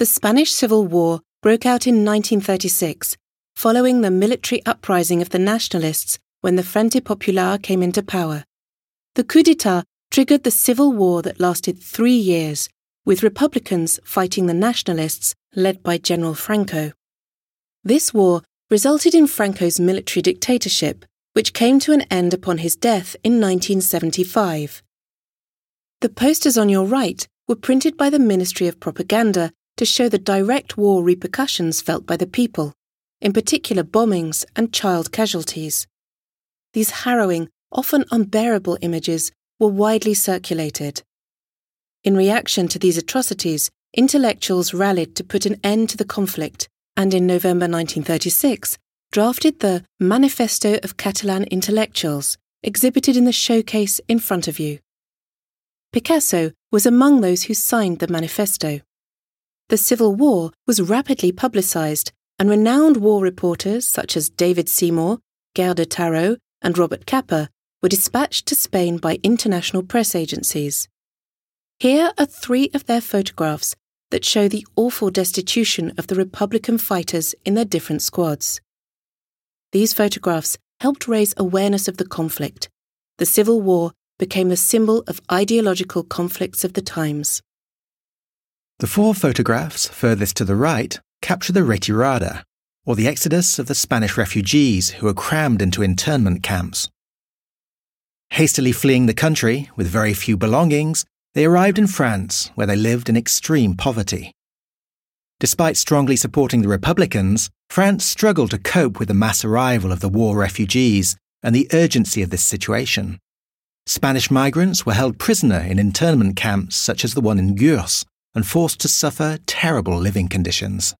The Spanish Civil War broke out in 1936, following the military uprising of the nationalists when the Frente Popular came into power. The coup d'etat triggered the civil war that lasted three years, with Republicans fighting the nationalists led by General Franco. This war resulted in Franco's military dictatorship, which came to an end upon his death in 1975. The posters on your right were printed by the Ministry of Propaganda to show the direct war repercussions felt by the people, in particular bombings and child casualties. These harrowing, often unbearable images were widely circulated. In reaction to these atrocities, intellectuals rallied to put an end to the conflict and in November 1936 drafted the Manifesto of Catalan Intellectuals, exhibited in the showcase in front of you. Picasso was among those who signed the manifesto. The Civil War was rapidly publicized, and renowned war reporters such as David Seymour, Gerda Taro, and Robert Capa were dispatched to Spain by international press agencies. Here are three of their photographs that show the awful destitution of the Republican fighters in their different squads. These photographs helped raise awareness of the conflict. The Civil War became a symbol of ideological conflicts of the times. The four photographs furthest to the right capture the retirada, or the exodus of the Spanish refugees who were crammed into internment camps. Hastily fleeing the country with very few belongings, they arrived in France, where they lived in extreme poverty. Despite strongly supporting the Republicans, France struggled to cope with the mass arrival of the war refugees and the urgency of this situation. Spanish migrants were held prisoner in internment camps such as the one in Gurs and forced to suffer terrible living conditions.